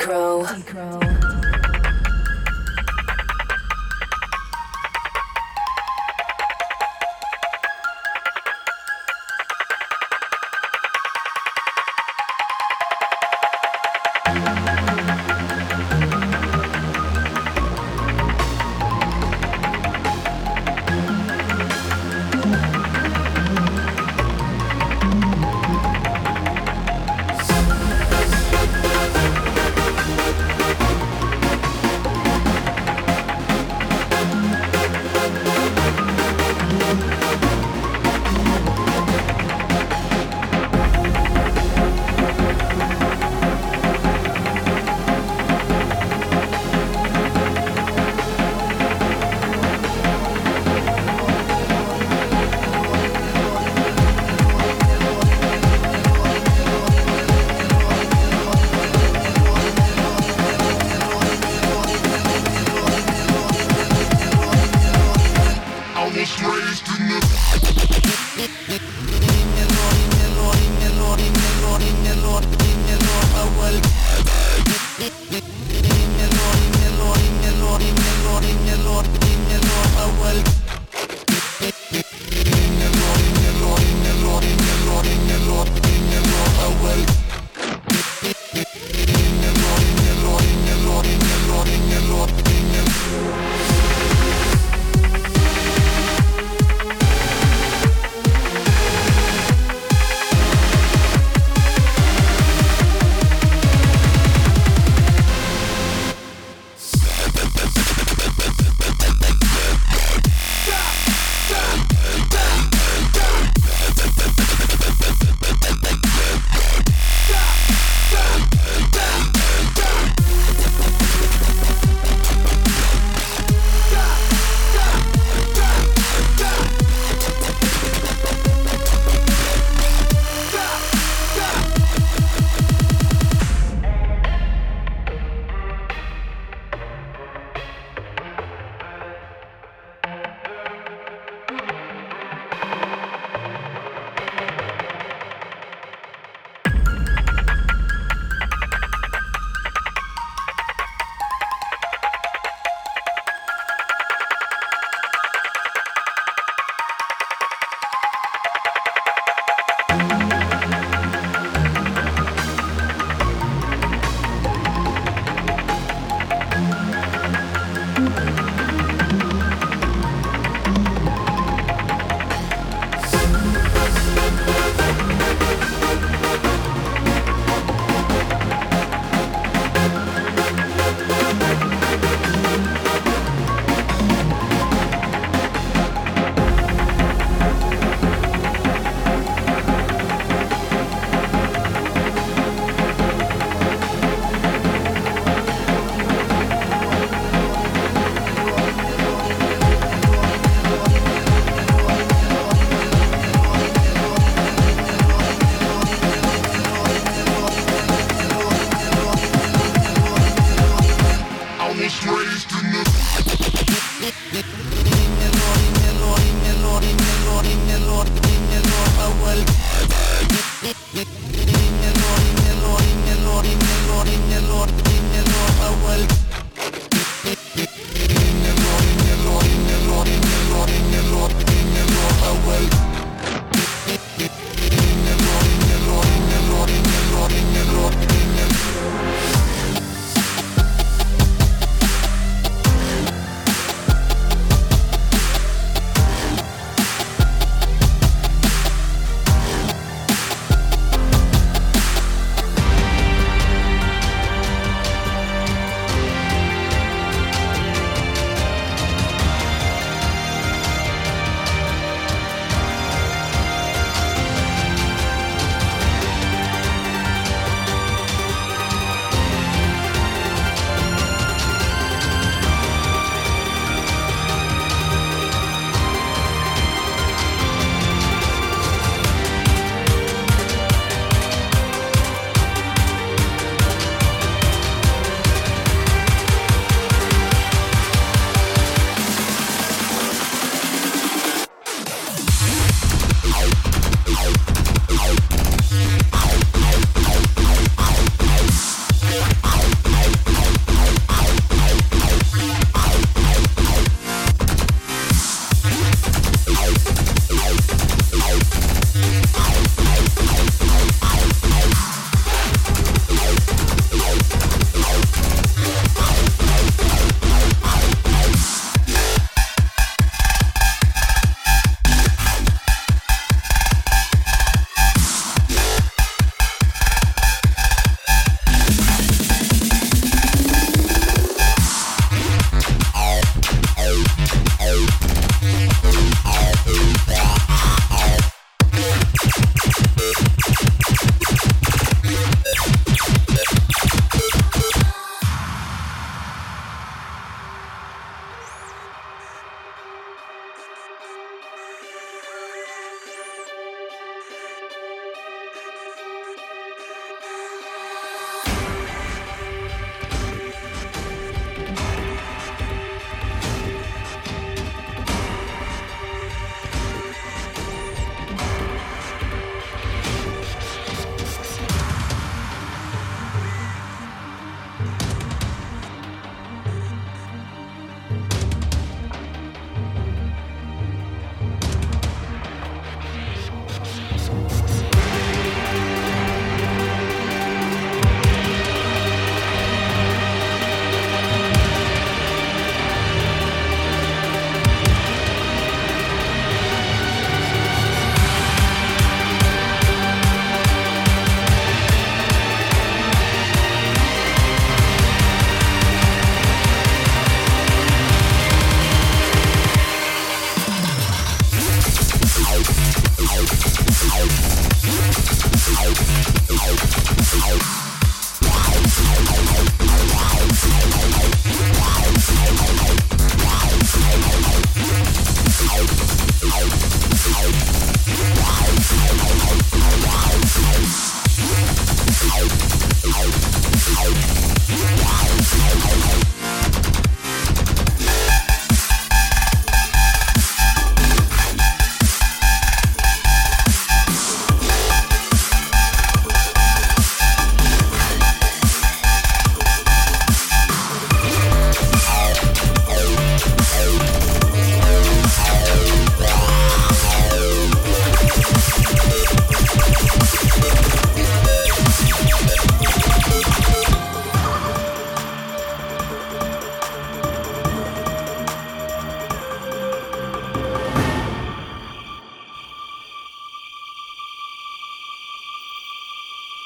Crow.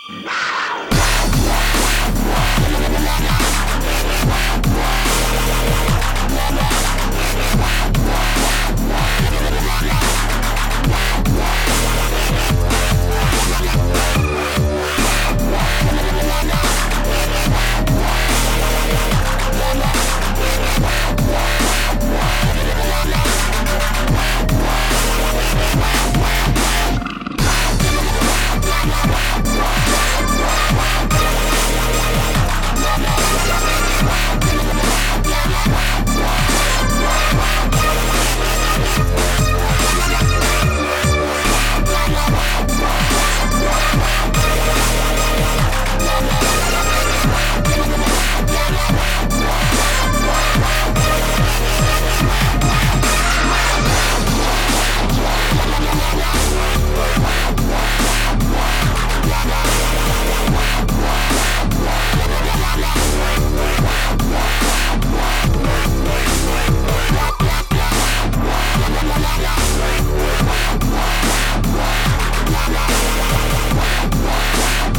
Wow. Wow.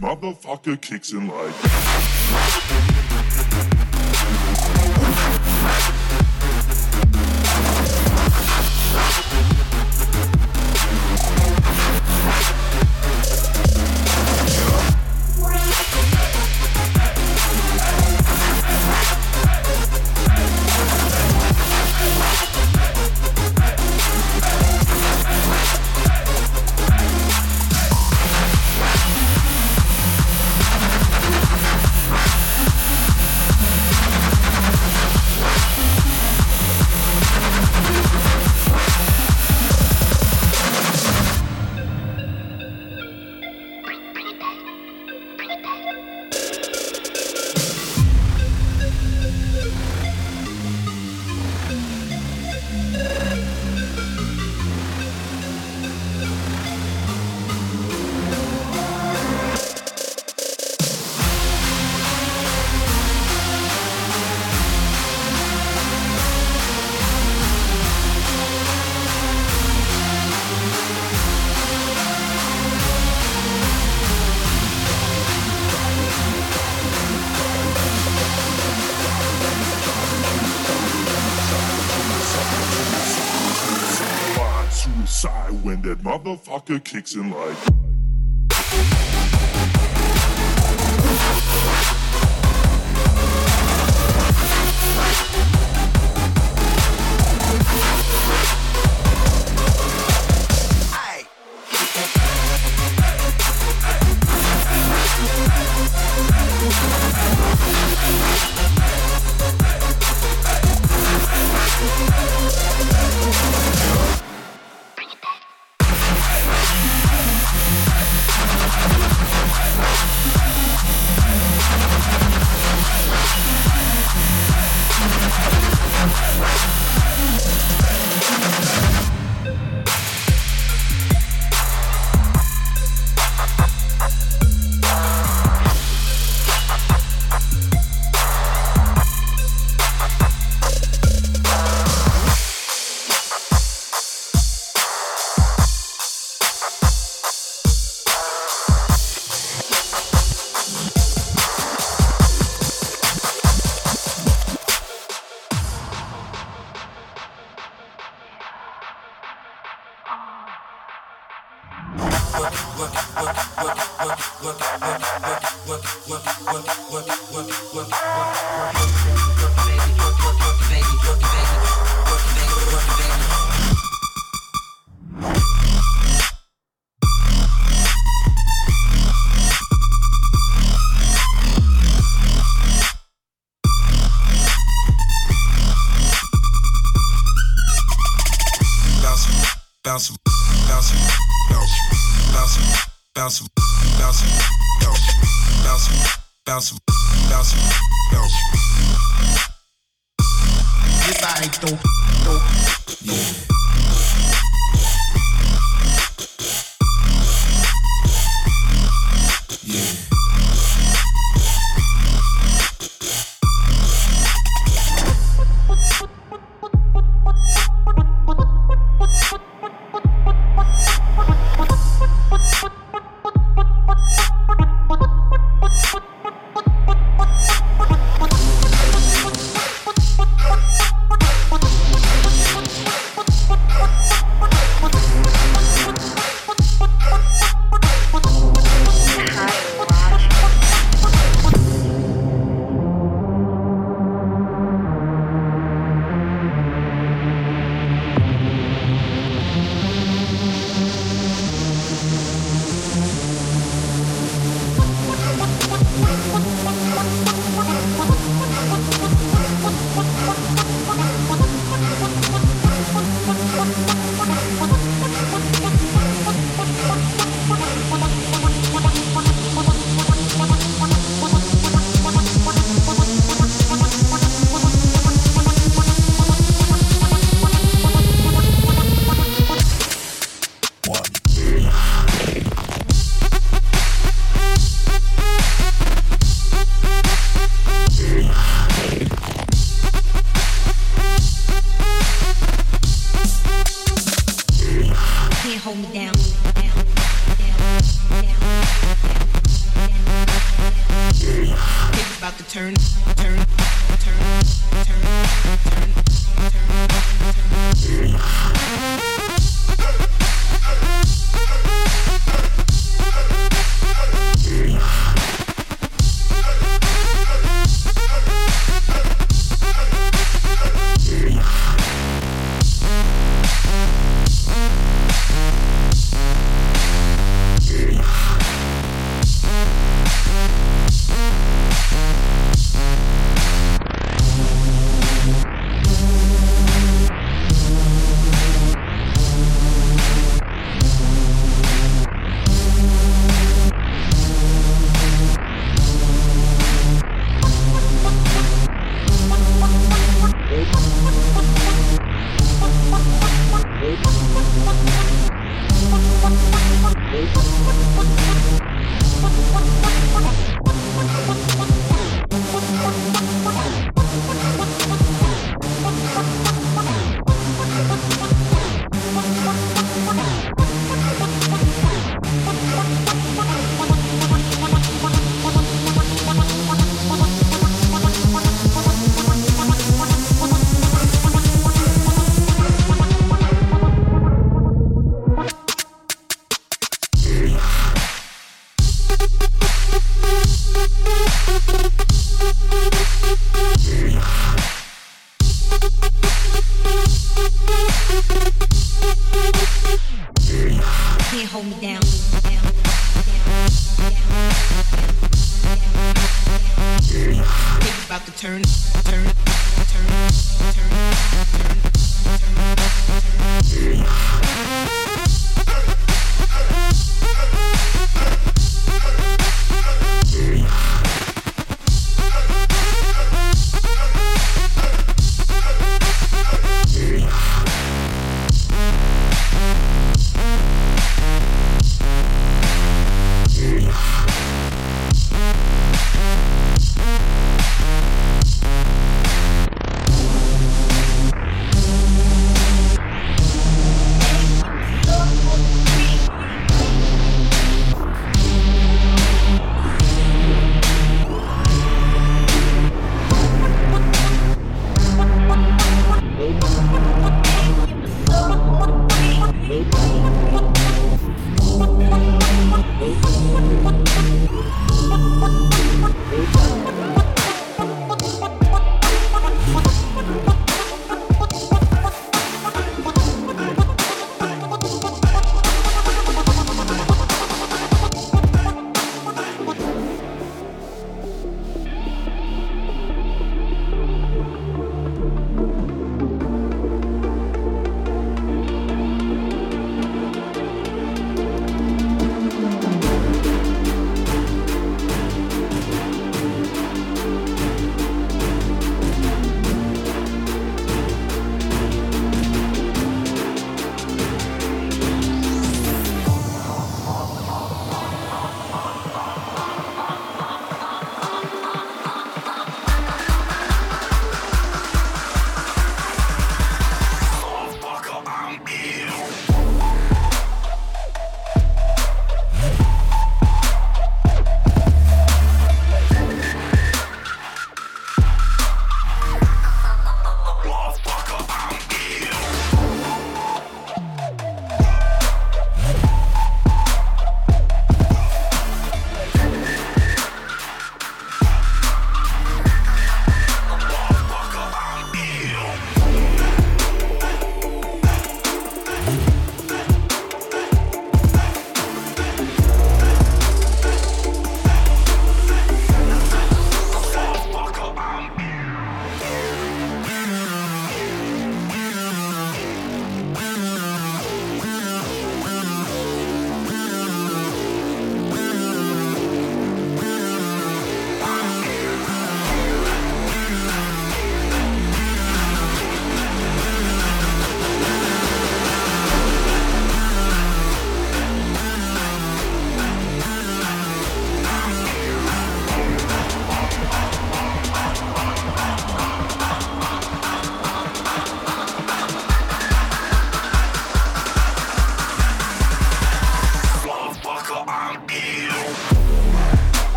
Motherfucker kicks in like. Motherfucker kicks in like.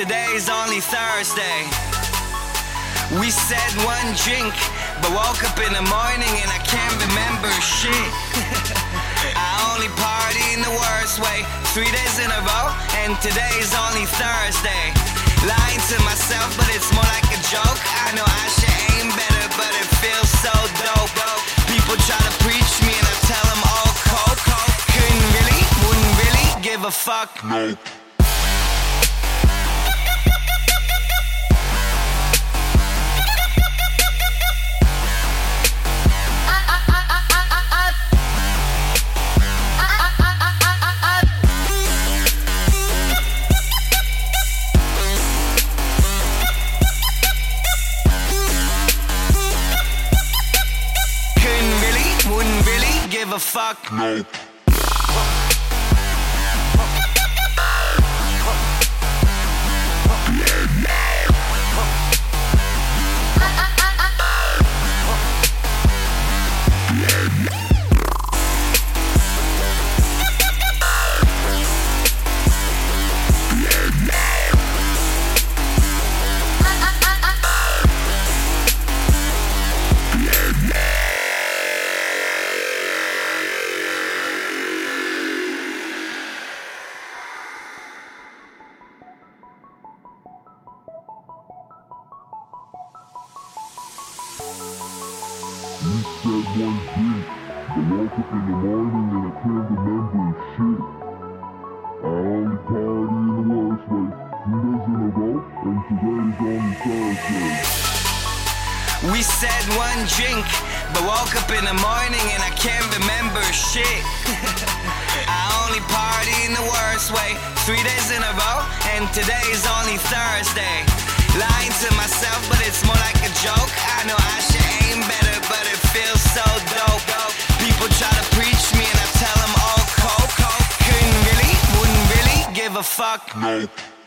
Today's only Thursday. We said one drink, but woke up in the morning and I can't remember shit. I only party in the worst way. Three days in a row, and today's only Thursday. Lying to myself, but it's more like a joke. I know I should aim better, but it feels so dope. People try to preach me, and I tell them all coke. Couldn't really, wouldn't really give a fuck. No. Fuck. No. Really give